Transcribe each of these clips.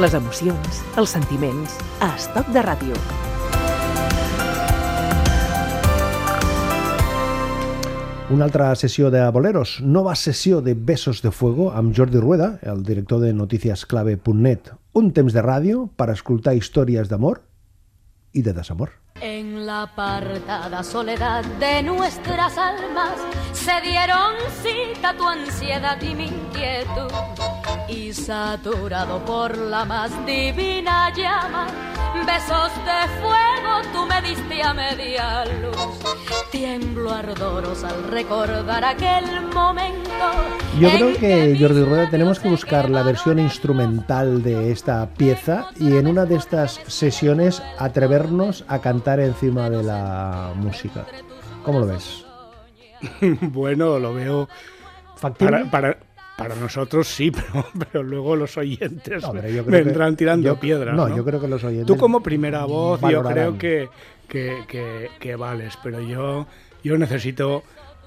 Les emocions, els sentiments, a Estoc de Ràdio. Una altra sessió de boleros, nova sessió de Besos de Fuego amb Jordi Rueda, el director de noticiasclave.net. Un temps de ràdio per escoltar històries d'amor i de desamor. En la apartada soledad de nuestras almas se dieron cita tu ansiedad y mi inquietud. Y saturado por la más divina llama, besos de fuego tú me diste a media luz. Tiemblo ardorosa al recordar aquel momento. Yo creo que Jordi Rueda tenemos que buscar la versión instrumental de esta pieza y en una de estas sesiones atrevernos a cantar encima de la música. ¿Cómo lo ves? bueno, lo veo ¿Factible? para, para, para nosotros sí, pero, pero luego los oyentes No, pero yo creo vendrán que- tirando yo- piedras. No, ¿no? yo creo que los oyentes. Tú como primera voz yo creo que, que, que- que vales, pero yo, yo necesito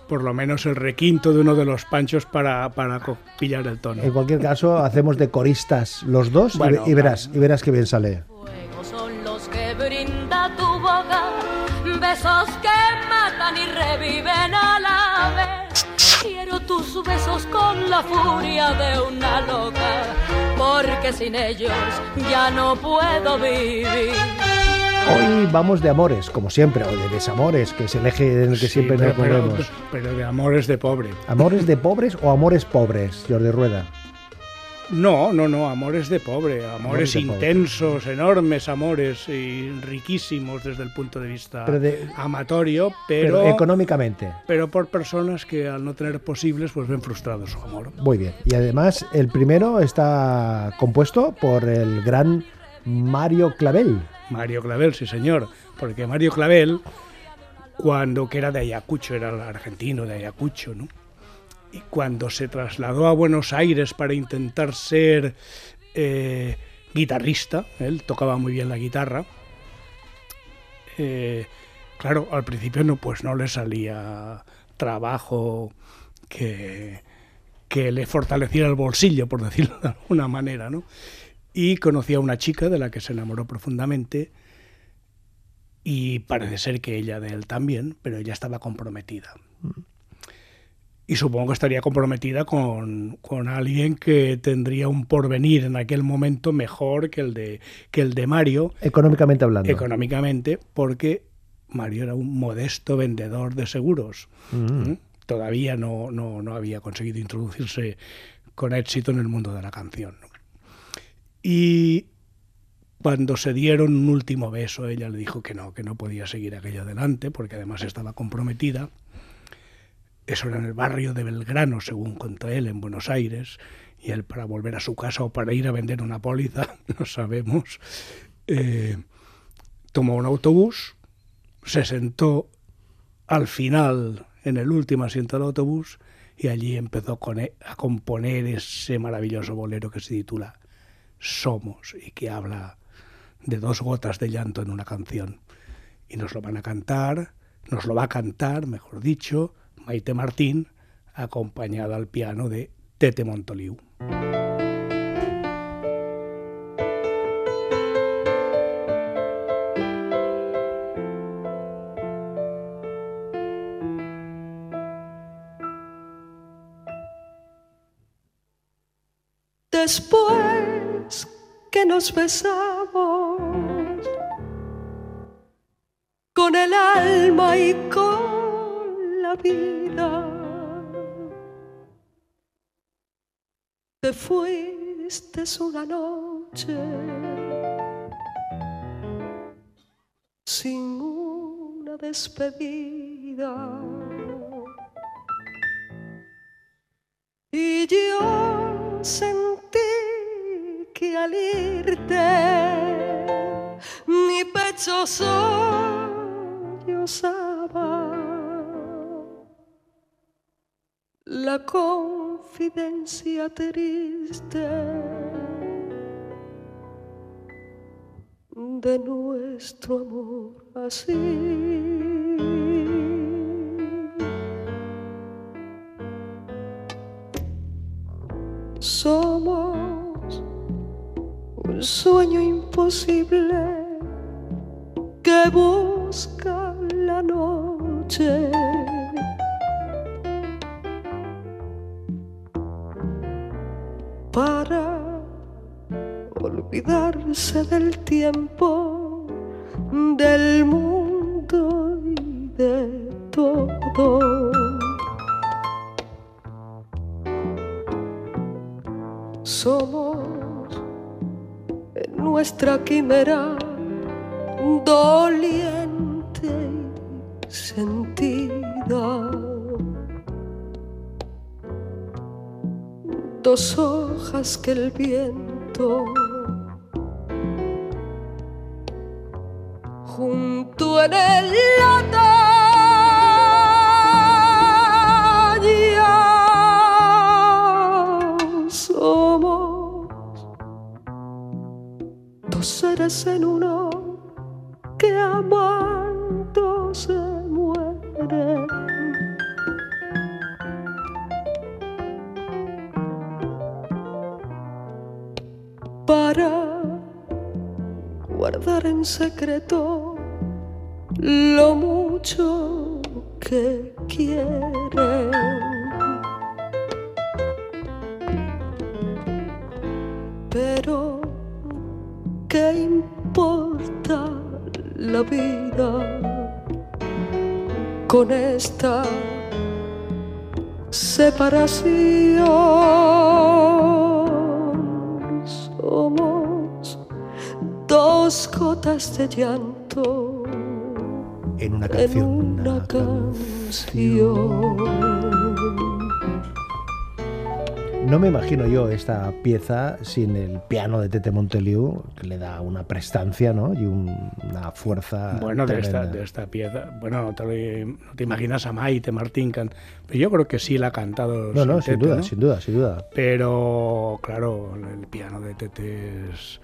por lo menos el requinto de uno de los panchos para, para pillar el tono. En cualquier caso, hacemos de coristas los dos Bueno, y, verás, y verás que bien sale. Fuego son los que brinda tu boca, besos que matan y reviven a la vez. Quiero tus besos con la furia de una loca, porque sin ellos ya no puedo vivir. Hoy vamos de amores, como siempre, o de desamores, que es el eje en el que Sí, siempre pero, nos pero- movemos. pero de amores de pobre. ¿Amores de pobres o amores pobres, Jordi Rueda? No, no, no, amores de pobre, amores, Amores de pobre. intensos, enormes amores y riquísimos desde el punto de vista Pero de- amatorio, Pero, pero, económicamente. pero por personas que al no tener posibles pues ven frustrado su amor. Muy bien. Y además, el primero está compuesto por el gran Mario Clavel. Mario Clavel, sí señor, porque Mario Clavel, cuando que era de Ayacucho, era el argentino de Ayacucho, ¿no? Y cuando se trasladó a Buenos Aires para intentar ser eh, guitarrista, él tocaba muy bien la guitarra, eh, claro, al principio no, pues no le salía trabajo que, que le fortaleciera el bolsillo, por decirlo de alguna manera, ¿no? Y conocí a una chica de la que se enamoró profundamente y parece ser que ella de él también, pero ella estaba comprometida. Y supongo que estaría comprometida con, con alguien que tendría un porvenir en aquel momento mejor que el de, que el de Mario, Económicamente hablando. económicamente, porque Mario era un modesto vendedor de seguros. Mm. ¿Mm? Todavía no, no, no había conseguido introducirse con éxito en el mundo de la canción. ¿no? Y cuando se dieron un último beso, ella le dijo que no, que no podía seguir aquello adelante, porque además estaba comprometida. Eso era en el barrio de Belgrano, según contó él, en Buenos Aires. Y él, para volver a su casa o para ir a vender una póliza, no sabemos, eh, tomó un autobús, se sentó al final en el último asiento del autobús y allí empezó e- a componer ese maravilloso bolero que se titula Somos y que habla de dos gotas de llanto en una canción. Y nos lo van a cantar, nos lo va a cantar, mejor dicho, Maite Martín, acompañada al piano de Tete Montoliu. Después que nos besamos con el alma y con vida, te fuiste una noche sin una despedida. Y yo sentí que al irte mi pecho sollozaba la confidencia triste de nuestro amor así. Somos sueño imposible que busca la noche. Olvidarse del tiempo, del mundo y de todo. Somos en nuestra quimera doliente y sentida. Dos hojas que el viento junto en el lata somos. Dos seres en uno que amando guardar en secreto lo mucho que quieren. Pero, ¿qué importa la vida con esta separación? Gotas de llanto En una en canción. una canción. No me imagino yo esta pieza sin el piano de Tete Monteliu, que le da una prestancia ¿no? y un- una fuerza. Bueno, de esta, de esta pieza. Bueno, no te, lo- no te imaginas a Maite Martín, can- pero yo creo que sí la ha cantado. No, no, sin Tete, duda, ¿no? sin duda, sin duda. Pero, claro, el piano de Tete es,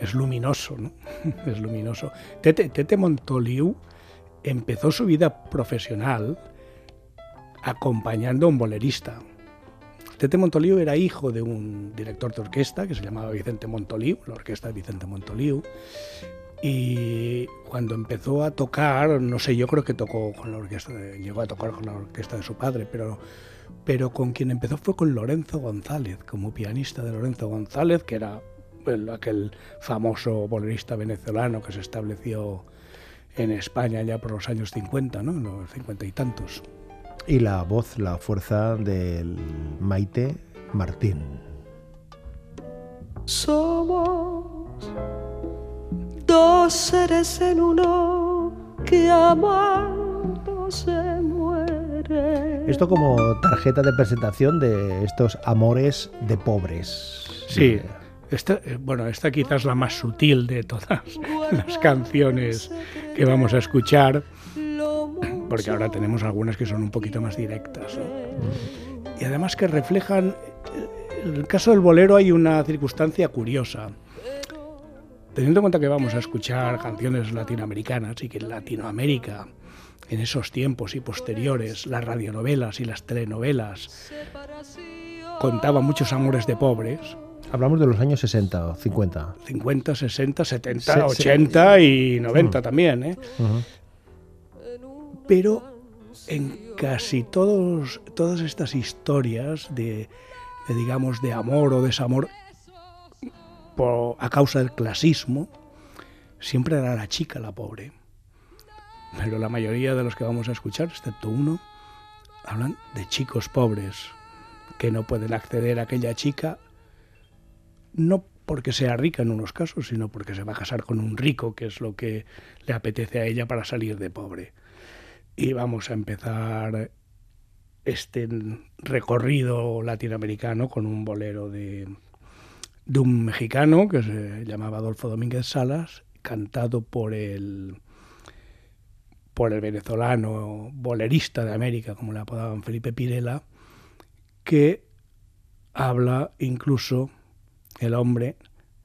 es luminoso, ¿no? es luminoso. Tete, Tete Montoliu empezó su vida profesional acompañando a un bolerista. Tete Montoliu era hijo de un director de orquesta que se llamaba Vicente Montoliu, la orquesta de Vicente Montoliu. Y cuando empezó a tocar, no sé, yo creo que tocó con la orquesta, de- llegó a tocar con la orquesta de su padre, pero, pero con quien empezó fue con Lorenzo González, como pianista de Lorenzo González, que era el- aquel famoso bolerista venezolano que se estableció en España ya por los años 50, ¿no? En los cincuenta y tantos. Y la voz, la fuerza del Maite Martín. Somos dos seres en uno que amando se muere. Esto como tarjeta de presentación de estos amores de pobres. Sí, esta, eh, bueno, esta quizás la más sutil de todas las canciones que vamos a escuchar, porque ahora tenemos algunas que son un poquito más directas. Y además que reflejan, eh, en el caso del bolero hay una circunstancia curiosa. Teniendo en cuenta que vamos a escuchar canciones latinoamericanas y que en Latinoamérica, en esos tiempos y posteriores, las radionovelas y las telenovelas contaban muchos amores de pobres, Hablamos de los años 60 o 50. 50, 60, 70, Se- se- 80 y 90 también, ¿eh? Pero en casi todos, todas estas historias de, de, digamos, de amor o desamor por- a causa del clasismo, siempre era la chica la pobre. Pero la mayoría de los que vamos a escuchar, excepto uno, hablan de chicos pobres que no pueden acceder a aquella chica, no porque sea rica en unos casos, sino porque se va a casar con un rico, que es lo que le apetece a ella para salir de pobre. Y vamos a empezar este recorrido latinoamericano con un bolero de, un mexicano que se llamaba Adolfo Domínguez Salas, cantado por el por el venezolano bolerista de América, como le apodaban Felipe Pirela, que habla incluso el hombre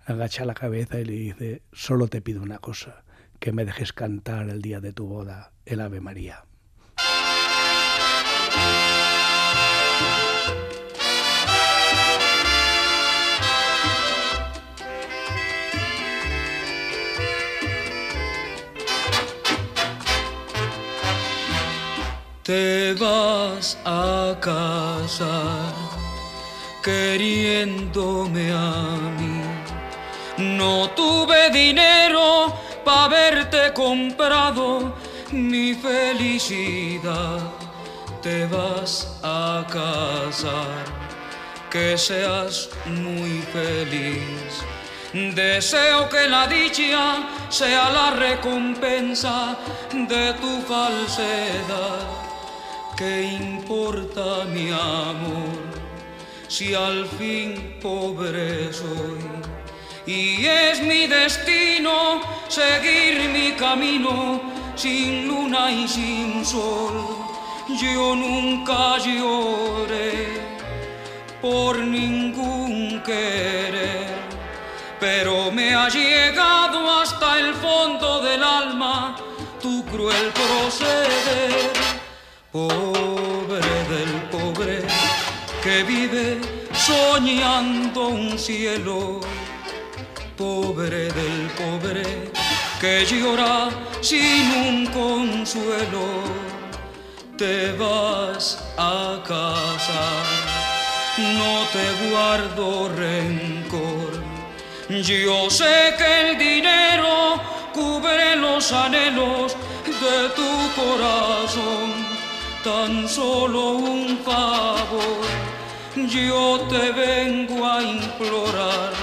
agacha la cabeza y le dice, solo te pido una cosa, que me dejes cantar el día de tu boda el Ave María. Te vas a casar queriéndome a mí. No tuve dinero para haberte comprado mi felicidad. Te vas a casar, que seas muy feliz. Deseo que la dicha sea la recompensa de tu falsedad. ¿Qué importa mi amor si al fin pobre soy? Y es mi destino seguir mi camino sin luna y sin sol. Yo nunca lloré por ningún querer, pero me ha llegado hasta el fondo del alma tu cruel proceder. Pobre que vive soñando un cielo pobre del pobre que llora sin un consuelo, te vas a casar, no te guardo rencor. Yo sé que el dinero cubre los anhelos de tu corazón, tan solo un favor, yo te vengo a implorar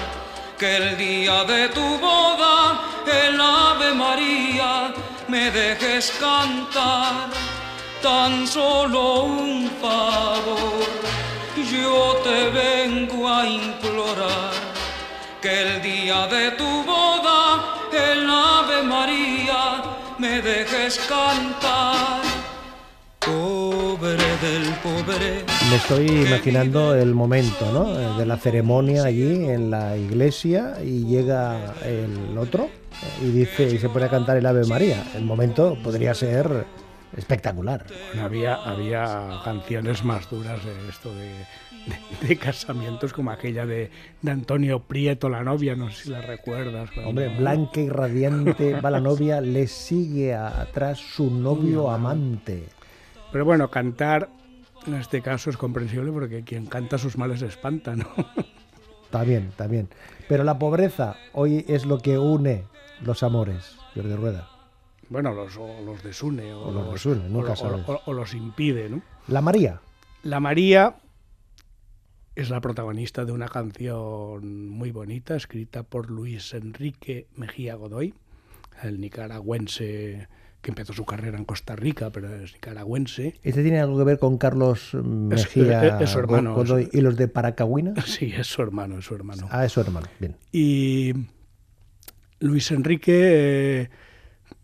que el día de tu boda, el Ave María, me dejes cantar tan solo un favor. Yo te vengo a implorar que el día de tu boda, el Ave María, me dejes cantar. Pobre del pobre. Me estoy imaginando el momento, ¿no? De la ceremonia allí en la iglesia y llega el otro y dice y se pone a cantar el Ave María. El momento podría ser espectacular. Bueno, había, había canciones más duras de esto de, de- de casamientos como aquella de, de Antonio Prieto, la novia, no sé si la recuerdas. cuando- Hombre, blanca y radiante va la novia, le sigue atrás su novio amante. Pero bueno, cantar en este caso es comprensible porque quien canta sus males espanta, ¿no? Está bien, está bien. Pero la pobreza hoy es lo que une los amores, Jordi Rueda. Bueno, los, o los desune o, O los desune, nunca o- sabes. o los impide, ¿no? La María. La María es la protagonista de una canción muy bonita escrita por Luis Enrique Mejía Godoy, el nicaragüense que empezó su carrera en Costa Rica, pero es nicaragüense. ¿Este tiene algo que ver con Carlos Mejía es- es su hermano, es- y los de Paracahuina? Sí, es su hermano, es su hermano. Ah, es su hermano. Bien. Y Luis Enrique, eh,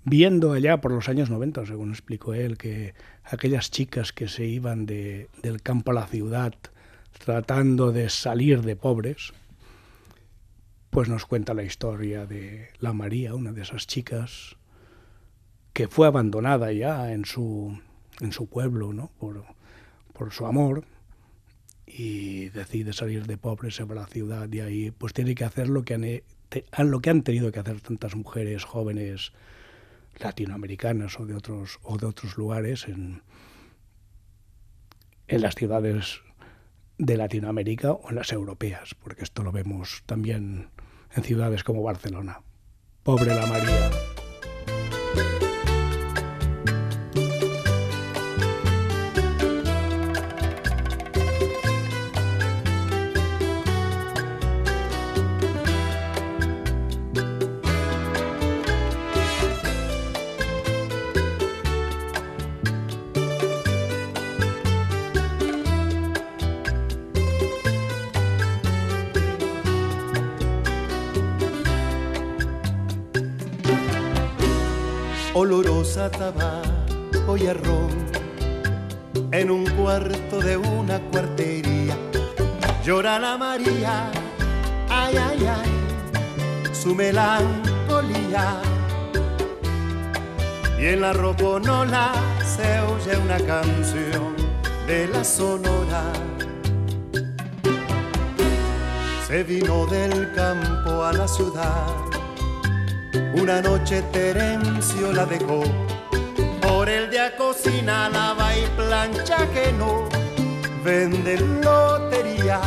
viendo allá por los años 90, según explicó él, que aquellas chicas que se iban de- del campo a la ciudad tratando de salir de pobres, pues nos cuenta la historia de la María, una de esas chicas que fue abandonada ya en su, en su pueblo, ¿no? Por, por su amor y decide salir de pobre, se va a la ciudad y ahí pues tiene que hacer lo que han, lo que han tenido que hacer tantas mujeres jóvenes latinoamericanas o de otros o de otros lugares en, en las ciudades de Latinoamérica o en las europeas, porque esto lo vemos también en ciudades como Barcelona. Pobre la María. Olorosa tabaco y a ron en un cuarto de una cuartería. Llora la María, ay, ay, ay, su melancolía. Y en la roconola se oye una canción de la sonora. Se vino del campo a la ciudad una noche Terencio la dejó. Por el día cocina, lava y plancha que no. vende lotería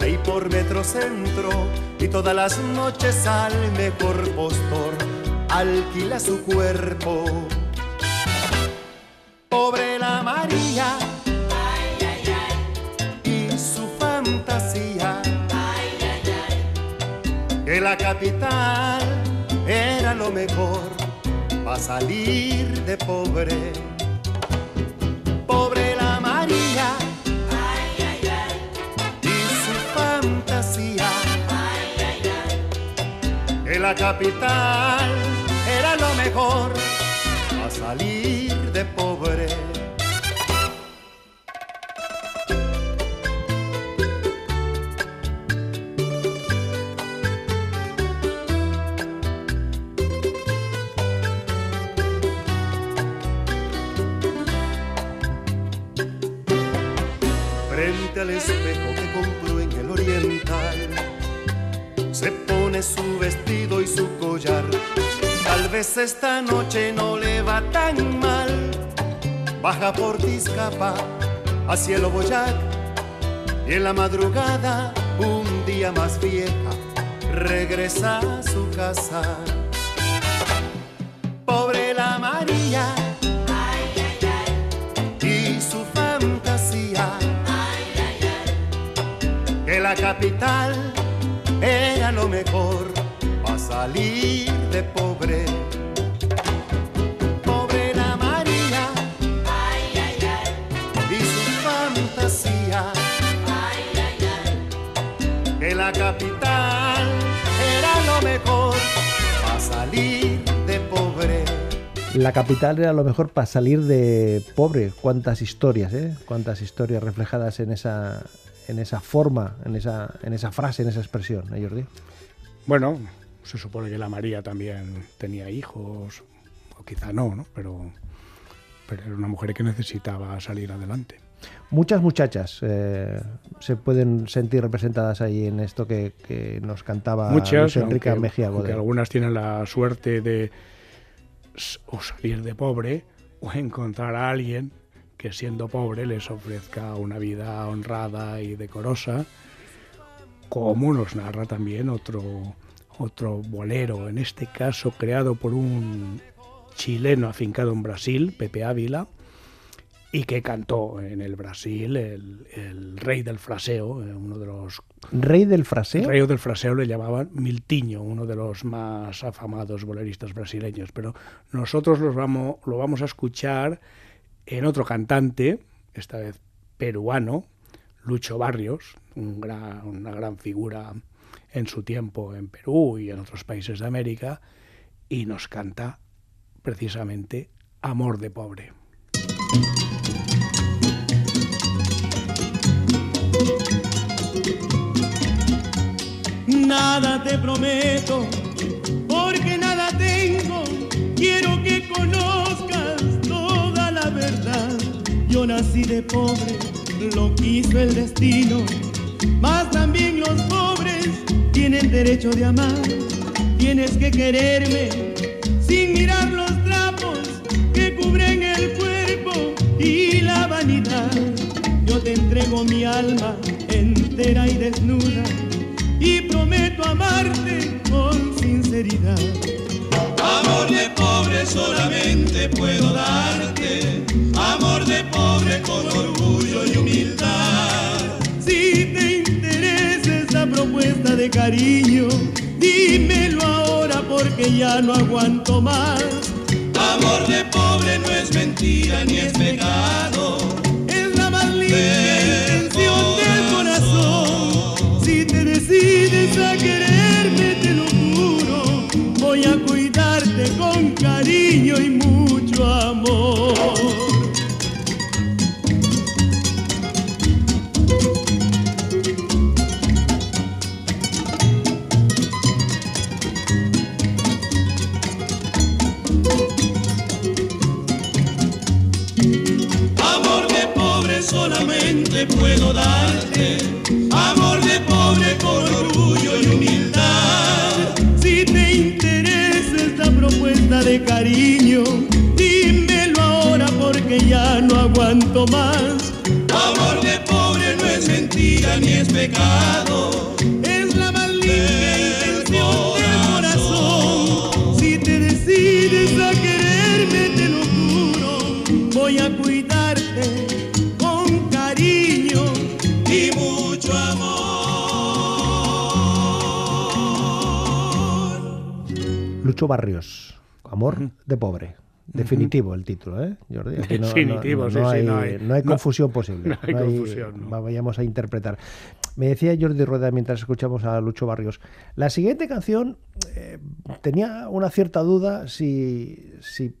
ahí por Metrocentro y todas las noches al mejor postor alquila su cuerpo. Pobre la María y su fantasía que la capital era lo mejor para salir de pobre. Pobre la María y su fantasía que la capital era lo mejor para salir de pobre. Compró en el oriental, se pone su vestido y su collar. Tal vez esta noche no le va tan mal. Baja por Tizcapa a cielo boyac y en la madrugada, un día más vieja, regresa a su casa. Pobre la María la capital era lo mejor para salir de pobre. Pobre la María y su fantasía que la capital era lo mejor para salir de pobre. La capital era lo mejor para salir de pobre. Cuántas historias, ¿eh? Cuántas historias reflejadas en esa, en esa forma, en esa, en esa frase, en esa expresión, ¿eh, Jordi? Bueno, se supone que la María también tenía hijos, o quizá no, ¿no? Pero, pero era una mujer que necesitaba salir adelante. Muchas muchachas eh, se pueden sentir representadas ahí en esto que, que nos cantaba Muchas, Luis Enrique aunque, Mejía Godoy. algunas tienen la suerte de o salir de pobre o encontrar a alguien que siendo pobre les ofrezca una vida honrada y decorosa, como nos narra también otro, otro bolero, en este caso creado por un chileno afincado en Brasil, Pepe Ávila, y que cantó en el Brasil el, el rey del fraseo, eh, uno de los Rey del fraseo. rey del fraseo le llamaban Miltiño, uno de los más afamados boleristas brasileños. Pero nosotros los vamos, lo vamos a escuchar en otro cantante, esta vez peruano, Lucho Barrios, una gran figura en su tiempo en Perú y en otros países de América, y nos canta precisamente Amor de Pobre. Nada te prometo, Yo nací de pobre, lo quiso el destino. Mas también los pobres tienen derecho de amar. Tienes que quererme sin mirar los trapos que cubren el cuerpo y la vanidad. Yo te entrego mi alma entera y desnuda y prometo amarte con sinceridad. Amor de pobre solamente puedo darte, amor de pobre con orgullo y humildad. Si te interesa esa propuesta de cariño, dímelo ahora porque ya no aguanto más. Amor de pobre no es mentira ni es pecado. Es la más linda Barrios, Amor de Pobre. Definitivo el título, ¿eh, Jordi? Aquí no, Definitivo, no, sí, no sí, hay, no hay- no hay confusión posible. no hay confusión. Vayamos a interpretar. Me decía Jordi Rueda mientras escuchamos a Lucho Barrios. La siguiente canción eh, tenía una cierta duda si, si,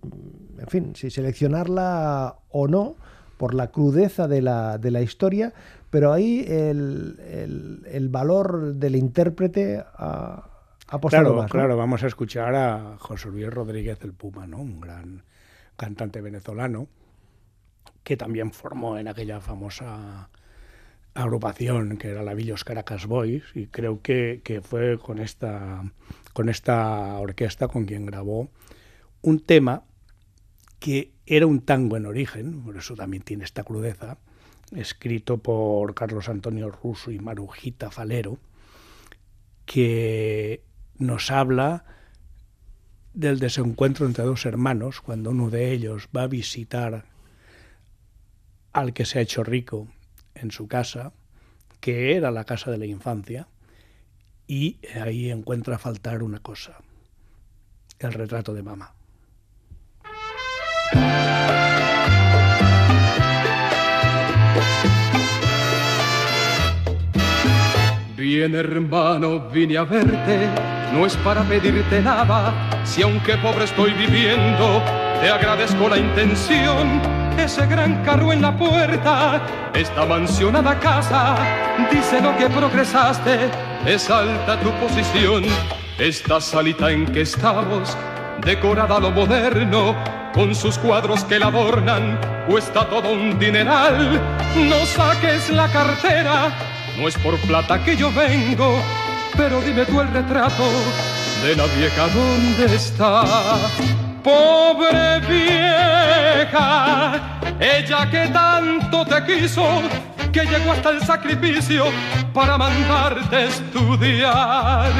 en fin, si seleccionarla o no por la crudeza de la, de la historia, pero ahí el, el- el valor del intérprete ha apostado Claro, más. ¿no? claro, vamos a escuchar a José Luis Rodríguez el Puma, ¿no? Un gran cantante venezolano que también formó en aquella famosa agrupación que era la Villos Caracas Boys y creo que, que fue con esta, con esta orquesta con quien grabó un tema que era un tango en origen, por eso también tiene esta crudeza, escrito por Carlos Antonio Russo y Marujita Falero, que nos habla del desencuentro entre dos hermanos cuando uno de ellos va a visitar al que se ha hecho rico en su casa, que era la casa de la infancia, y ahí encuentra faltar una cosa, el retrato de mamá. Bien hermano, vine a verte, no es para pedirte nada, si aunque pobre estoy viviendo, te agradezco la intención, ese gran carro en la puerta, esta mansionada casa, dice lo que progresaste, es alta tu posición, esta salita en que estamos, decorada a lo moderno, con sus cuadros que la adornan, cuesta todo un dineral, no saques la cartera, no es por plata que yo vengo, pero dime tú el retrato de la vieja dónde está. Pobre vieja, ella que tanto te quiso, que llegó hasta el sacrificio para mandarte estudiar.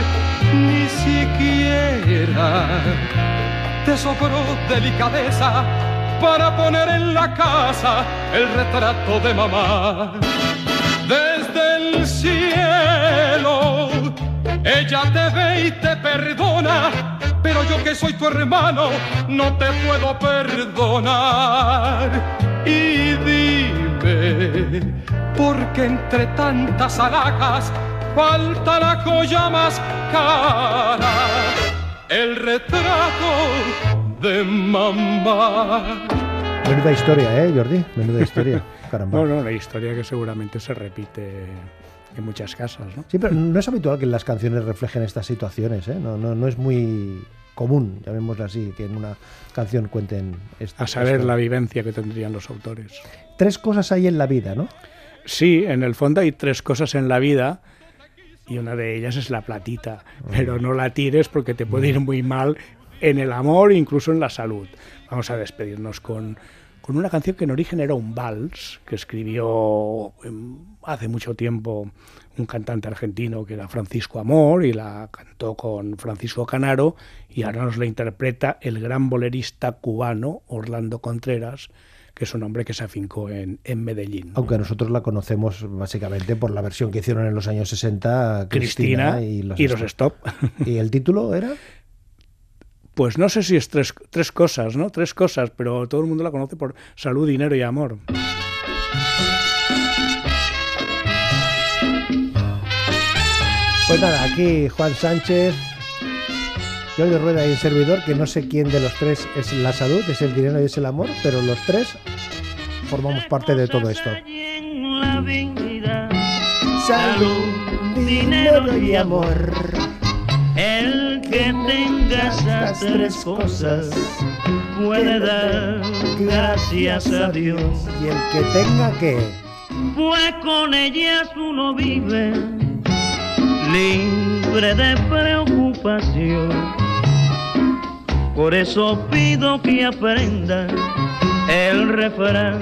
Ni siquiera te sobró delicadeza para poner en la casa el retrato de mamá Ella te ve y te perdona, pero yo que soy tu hermano no te puedo perdonar. Y dime, porque entre tantas alhajas falta la joya más cara, el retrato de mamá. Menuda historia, ¿eh, Jordi? Menuda historia. Caramba. No, no, una historia que seguramente se repite en muchas casas, ¿no? Sí, pero no es habitual que las canciones reflejen estas situaciones, ¿eh? No, no, no es muy común, llamémoslo así, que en una canción cuenten esto. A saber esto. la vivencia que tendrían los autores. Tres cosas hay en la vida, ¿no? Sí, en el fondo hay tres cosas en la vida y una de ellas es la platita, pero no la tires porque te puede ir muy mal en el amor e incluso en la salud. Vamos a despedirnos con, con una canción que en origen era un vals que escribió em, hace mucho tiempo un cantante argentino que era Francisco Amor y la cantó con Francisco Canaro y ahora nos la interpreta el gran bolerista cubano Orlando Contreras, que es un hombre que se afincó en, en Medellín. Aunque nosotros la conocemos básicamente por la versión que hicieron en los años 60 Cristina, Cristina y los, y los Stop. ¿Y el título era? Pues no sé si es tres, tres cosas, ¿no? Tres cosas, pero todo el mundo la conoce por salud, dinero y amor. Pues nada, aquí Juan Sánchez, Jordi Rueda y el servidor, que no sé quién de los tres es la salud, es el dinero y es el amor, pero los tres formamos parte de todo esto. Salud, dinero y amor. El que tenga esas tres cosas puede dar gracias a Dios. Y el que tenga que... Pues con ellas uno vive libre de preocupación. Por eso pido que aprenda el refrán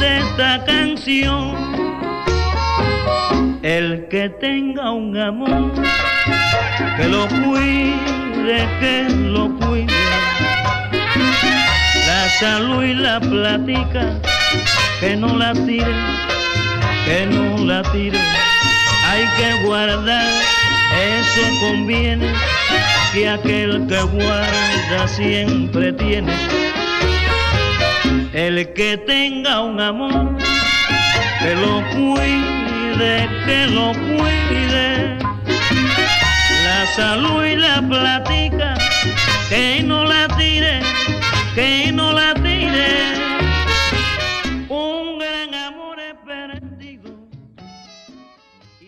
de esta canción. El que tenga un amor, que lo cuide, que lo cuide. La salud y la platica, que no la tire, que no la tire. Hay que guardar, eso conviene, que aquel que guarda siempre tiene. El que tenga un amor, que lo cuide, que lo cuide. Salud y la platica, que no la tire, que no la tire.